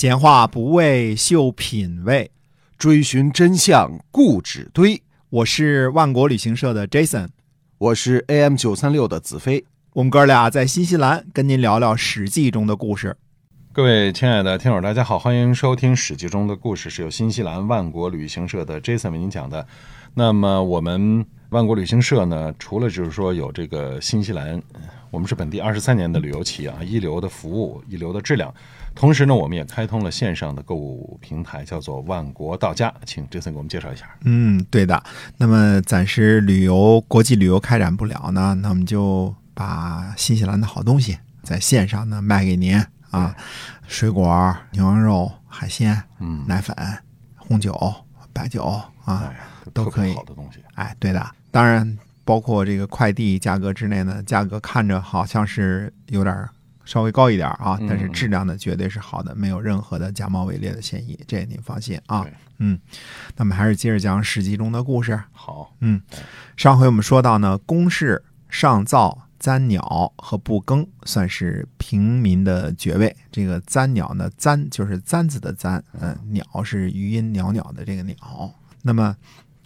闲话不为秀品味，追寻真相固执堆。我是万国旅行社的 Jason，我是 AM 九三六的子飞。我们哥俩在新西兰跟您聊聊《史记》中的故事。各位亲爱的听友，大家好，欢迎收听《史记》中的故事，是由新西兰万国旅行社的 Jason 为您讲的。那么我们万国旅行社呢，除了就是说有这个新西兰，我们是本地二十三年的旅游企业啊，一流的服务，一流的质量。同时呢，我们也开通了线上的购物平台，叫做万国到家，请 Jason 给我们介绍一下。嗯，对的。那么暂时旅游国际旅游开展不了呢，那我们就把新西兰的好东西在线上呢卖给您啊，水果、牛羊肉、海鲜、嗯，奶粉、红酒、白酒啊，哎，都可以好的东西。哎，对的。当然，包括这个快递价格之内呢，价格看着好像是有点稍微高一点啊，嗯但是质量呢绝对是好的，没有任何的假冒伪劣的嫌疑，这您放心啊。嗯，那么还是接着讲《史记》中的故事。好，嗯上回我们说到呢，公室、上造、簪鸟和不耕算是平民的爵位。这个簪鸟呢，簪就是簪子的簪，嗯、鸟是余音袅袅的这个鸟。那么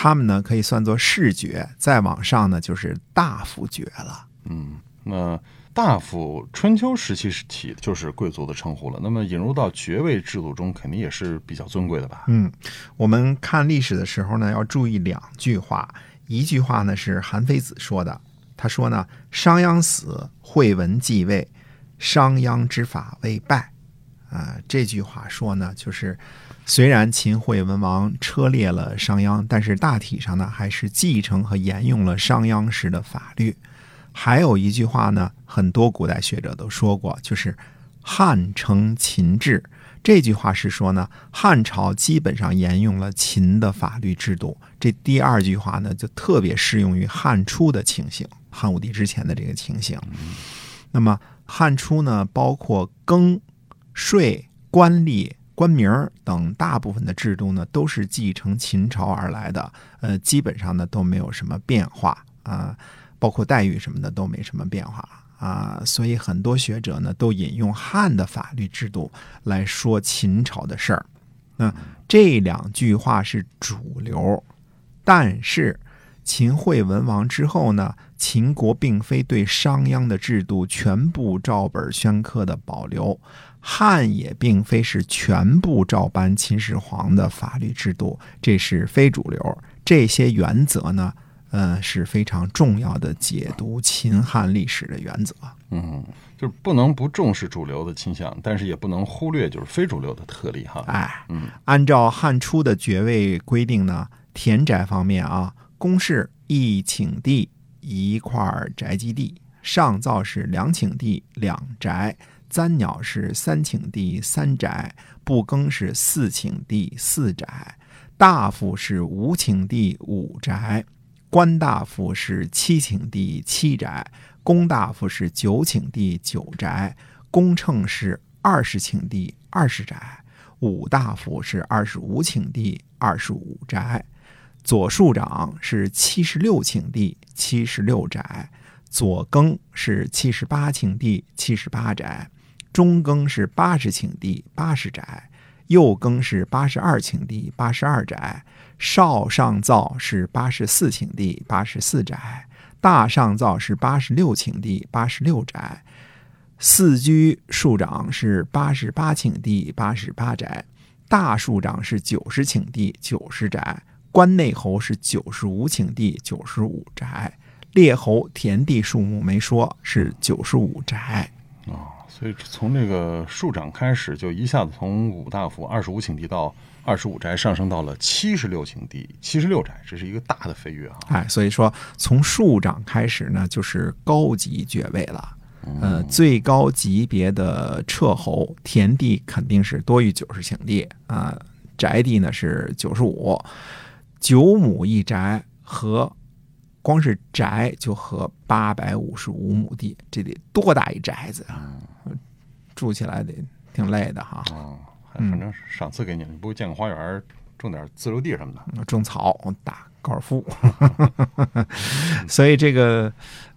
他们呢，可以算作视爵，再往上呢就是大夫爵了。嗯，那大夫春秋时期起就是贵族的称呼了。那么引入到爵位制度中，肯定也是比较尊贵的吧？嗯，我们看历史的时候呢，要注意两句话。一句话呢是韩非子说的，他说呢：“商鞅死，惠文继位，商鞅之法未败。”啊、这句话说呢，就是虽然秦惠文王车裂了商鞅，但是大体上呢，还是继承和沿用了商鞅时的法律。还有一句话呢，很多古代学者都说过，就是“汉承秦制”。这句话是说呢，汉朝基本上沿用了秦的法律制度。这第二句话呢，就特别适用于汉初的情形，汉武帝之前的这个情形。那么汉初呢，包括耕、税、官吏、官名等大部分的制度呢，都是继承秦朝而来的。呃，基本上呢都没有什么变化啊、包括待遇什么的都没什么变化啊，所以很多学者呢都引用汉的法律制度来说秦朝的事儿。那这两句话是主流，但是秦惠文王之后呢，秦国并非对商鞅的制度全部照本宣科的保留，汉也并非是全部照搬秦始皇的法律制度，这是非主流。这些原则呢，呃，是非常重要的解读秦汉历史的原则。嗯，就是不能不重视主流的倾向，但是也不能忽略就是非主流的特例哈。哎，嗯，按照汉初的爵位规定呢，田宅方面啊，公室一顷地一块宅基地，上造是两顷地两宅，簪鸟是三顷地三宅，不更是四顷地四宅，大夫是五顷地五宅，官大夫是七顷地七宅，公大夫是九顷地九宅，公称是二十顷地二十宅。武大夫是二十五顷地二十五宅，左庶长是七十六顷地七十六宅，左更是七十八顷地七十八宅，中更是八十顷地八十宅，右更是八十二顷地八十二宅，少上造是八十四顷地八十四宅，大上造是八十六顷地八十六宅。四居庶长是八十八顷地八十八宅，大庶长是九十顷地九十宅，关内侯是九十五顷地九十五宅，列侯田地数目没说，是九十五宅。哦，所以从这个庶长开始，就一下子从五大夫二十五顷地到二十五宅，上升到了七十六顷地七十六宅，这是一个大的飞跃啊。哎，所以说从庶长开始呢，就是高级爵位了。呃，最高级别的彻侯，田地肯定是多于九十顷地啊、宅地呢是九十五，九亩一宅和光是宅就合八百五十五亩地，这得多大一宅子啊！住起来得挺累的哈。哦，反正赏赐给你，你不会建个花园，种点自留地什么的？种草、打高尔夫，所以这个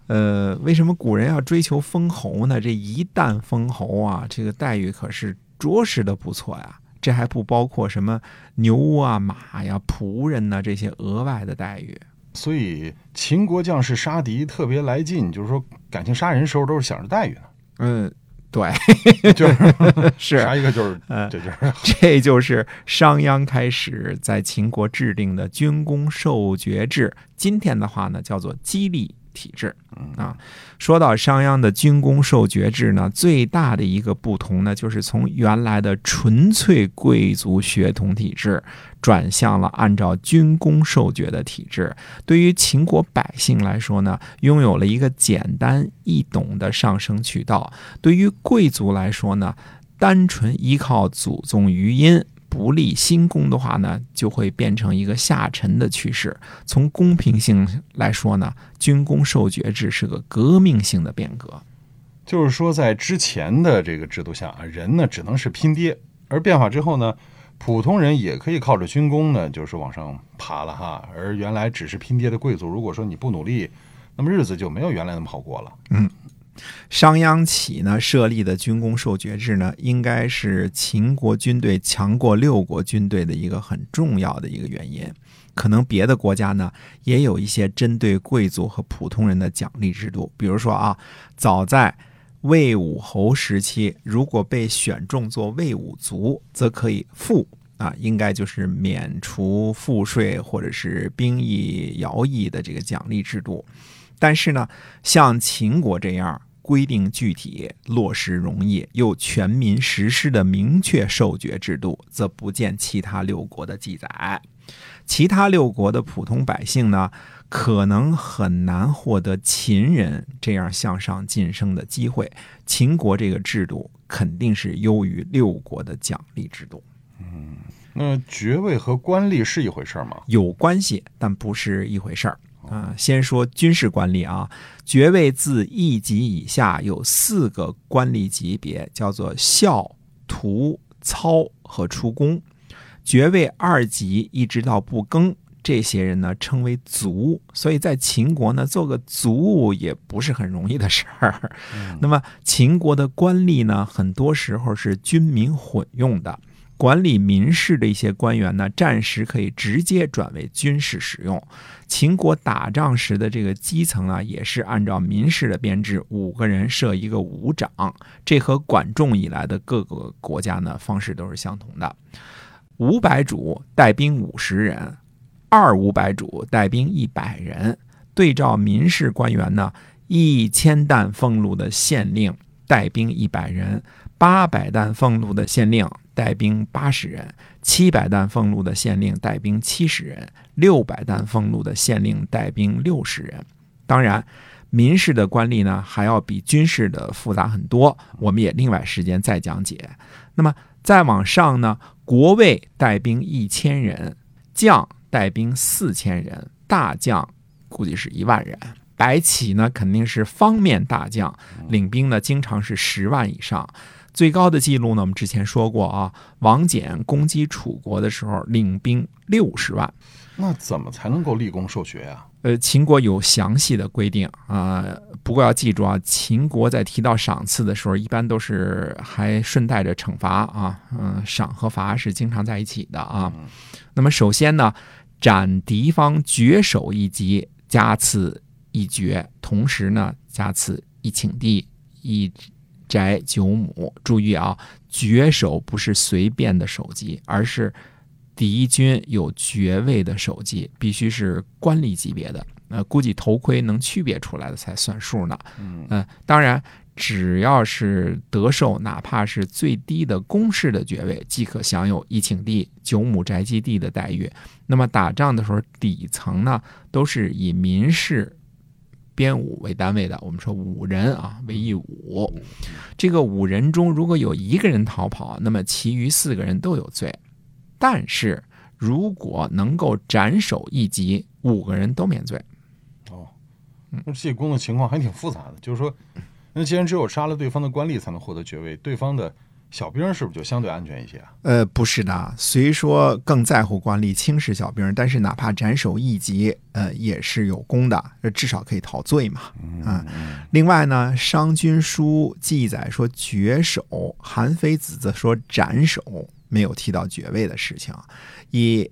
呃，为什么古人要追求封侯呢？这一旦封侯啊，这个待遇可是着实的不错呀。这还不包括什么牛啊、马呀、仆人呐、这些额外的待遇。所以秦国将士杀敌特别来劲，就是说感情杀人时候都是想着待遇呢，嗯，对，就是是杀一个就是嗯这就是这就是商鞅开始在秦国制定的军功授爵制。今天的话呢，叫做激励体制啊。说到商鞅的军功授爵制呢，最大的一个不同呢，就是从原来的纯粹贵族血统体制，转向了按照军功授爵的体制。对于秦国百姓来说呢，拥有了一个简单易懂的上升渠道；对于贵族来说呢，单纯依靠祖宗余荫。不立新功的话呢，就会变成一个下沉的趋势。从公平性来说呢，军功授爵制是个革命性的变革。就是说，在之前的这个制度下啊，人呢只能是拼爹，而变法之后呢，普通人也可以靠着军功呢，就是往上爬了哈。而原来只是拼爹的贵族，如果说你不努力，那么日子就没有原来那么好过了。商鞅起呢设立的军功授爵制呢，应该是秦国军队强过六国军队的一个很重要的一个原因。可能别的国家呢也有一些针对贵族和普通人的奖励制度，比如说啊，早在魏武侯时期，如果被选中做魏武卒，则可以赋啊，应该就是免除赋税或者是兵役、徭役的这个奖励制度。但是呢，像秦国这样规定具体、落实容易又全民实施的明确授爵制度，则不见其他六国的记载。其他六国的普通百姓呢，可能很难获得秦人这样向上晋升的机会。秦国这个制度肯定是优于六国的奖励制度，嗯那爵位和官吏是一回事儿吗？有关系，但不是一回事儿。啊，先说军事官吏啊，爵位自一级以下有四个官吏级别，叫做校、徒、操和出工。爵位二级一直到不更，这些人呢称为卒。所以在秦国呢，做个卒也不是很容易的事儿。那么秦国的官吏呢，很多时候是军民混用的。管理民事的一些官员呢，暂时可以直接转为军事使用。秦国打仗时的这个基层啊，也是按照民事的编制，五个人设一个武长，这和管仲以来的各个国家呢方式都是相同的。五百主带兵五十人，二五百主带兵一百人。对照民事官员呢，一千担俸禄的县令带兵一百人，八百担俸禄的县令带兵八十人，七百担俸禄的县令带兵七十人，六百担俸禄的县令带兵六十人。当然，民事的官吏呢，还要比军事的复杂很多，我们也另外时间再讲解。那么再往上呢，国尉带兵一千人，将带兵四千人，大将估计是一万人。白起呢，肯定是方面大将，领兵呢经常是十万以上。最高的记录呢，我们之前说过啊，王翦攻击楚国的时候，领兵六十万。那怎么才能够立功受爵呀、呃，秦国有详细的规定啊、不过要记住啊，秦国在提到赏赐的时候，一般都是还顺带着惩罚啊，嗯、赏和罚是经常在一起的啊。那么首先呢，斩敌方绝首一级，加赐一爵，同时呢，加赐一顷地、一宅九亩。注意啊，爵首不是随便的首级，而是敌军有爵位的首级，必须是官吏级别的。呃，估计头盔能区别出来的才算数呢。嗯当然，只要是得受，哪怕是最低的公式的爵位，即可享有一顷地、九亩宅基地的待遇。那么打仗的时候，底层呢都是以民事编伍为单位的。我们说五人啊为一伍，这个五人中如果有一个人逃跑，那么其余四个人都有罪。但是如果能够斩首一级，五个人都免罪。哦，那这工作情况还挺复杂的，就是说，那既然只有杀了对方的官吏才能获得爵位，对方的小兵是不是就相对安全一些啊？呃，不是的，虽说更在乎官吏轻视小兵，但是哪怕斩首一级，呃，也是有功的，至少可以逃罪嘛。嗯，另外呢，《商君书》记载说爵首，韩非子则说斩首，没有提到爵位的事情。以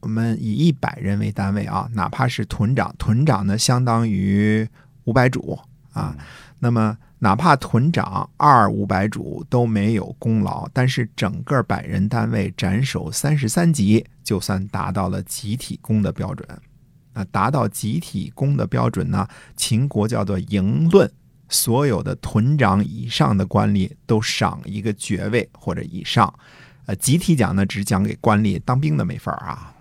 我们以一百人为单位啊，哪怕是屯长，屯长呢相当于五百主啊，那么。哪怕屯长二五百主都没有功劳，但是整个百人单位斩首三十三级，就算达到了集体功的标准。那达到集体功的标准呢？秦国叫做营论，所有的屯长以上的官吏都赏一个爵位或者以上。呃，集体奖呢，只奖给官吏，当兵的没法啊。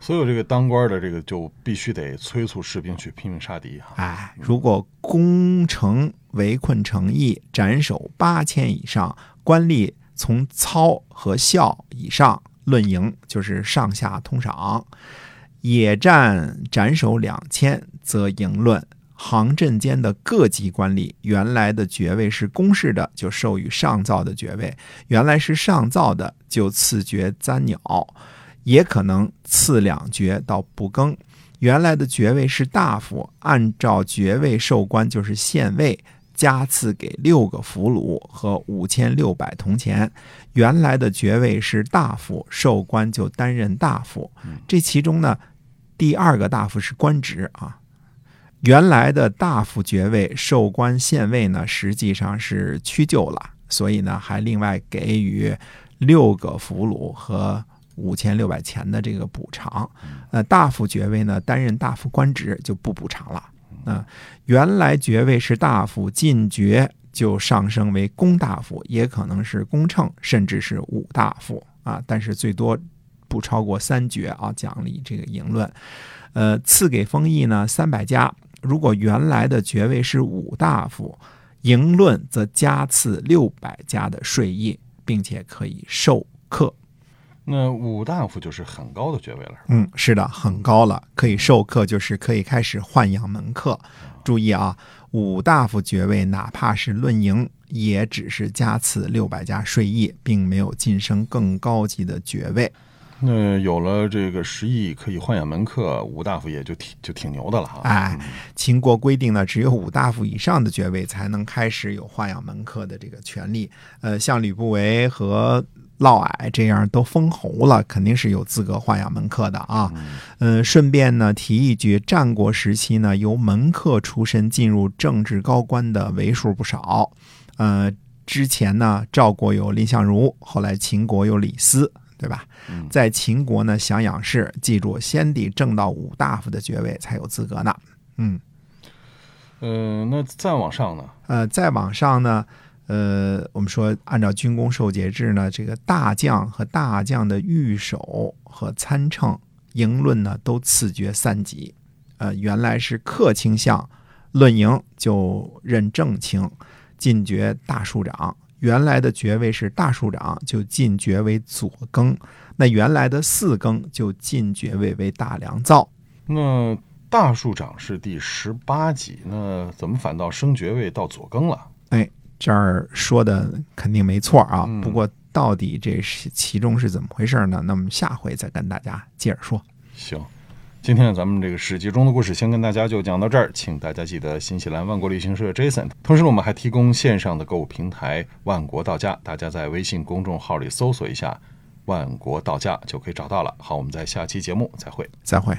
所有这个当官的，这个就必须得催促士兵去拼命杀敌哈。哎，如果攻城围困城邑，斩首八千以上，官吏从操和校以上论营，就是上下通赏；野战斩首两千，则营论。行阵间的各级官吏，原来的爵位是公事的，就授予上造的爵位；原来是上造的，就赐爵簪鸟。也可能赐两爵到不更，原来的爵位是大夫，按照爵位授官就是县尉，加赐给六个俘虏和五千六百铜钱。原来的爵位是大夫，授官就担任大夫。这其中呢，第二个大夫是官职啊。原来的大夫爵位授官县尉呢，实际上是屈就了，所以呢，还另外给予六个俘虏和。五千六百钱的这个补偿，呃，大夫爵位呢，担任大夫官职就不补偿了。啊，原来爵位是大夫，进爵就上升为公大夫，也可能是公称，甚至是武大夫啊，但是最多不超过三爵啊。奖励这个营论，呃，赐给封邑呢三百家。如果原来的爵位是武大夫，营论则加赐六百家的税役，并且可以授课。那武大夫就是很高的爵位了，嗯，是的，很高了，可以授课，就是可以开始豢养门客。注意啊，武大夫爵位哪怕是论营，也只是加赐六百家税役，并没有晋升更高级的爵位。那有了这个十亿可以豢养门客，武大夫也就挺就挺牛的了哈。哎，秦国规定呢，只有武大夫以上的爵位才能开始有豢养门客的这个权利。呃，像吕不韦和。嫪毐这样都封侯了，肯定是有资格豢养门客的啊。嗯，顺便呢提一句，战国时期呢，由门客出身进入政治高官的为数不少。呃，之前呢，赵国有蔺相如，后来秦国有李斯，对吧？在秦国呢，想养士，记住，先得挣到五大夫的爵位才有资格呢。嗯，呃，那再往上呢？呃，再往上呢？呃，我们说按照军功授节制呢，这个大将和大将的御守和参乘、营论呢，都赐爵三级。呃，原来是客卿相，论营就任正卿，进爵大庶长。原来的爵位是大庶长，就进爵为左更。那原来的四更就进爵位为大良造。那大庶长是第十八级，那怎么反倒升爵位到左更了？哎。这儿说的肯定没错啊，不过到底这是其中是怎么回事呢？那么下回再跟大家接着说。行，今天咱们这个史记中的故事，先跟大家就讲到这儿，请大家记得新西兰万国旅行社 Jason。同时，我们还提供线上的购物平台万国到家，大家在微信公众号里搜索一下“万国到家”就可以找到了。好，我们在下期节目再会，再会。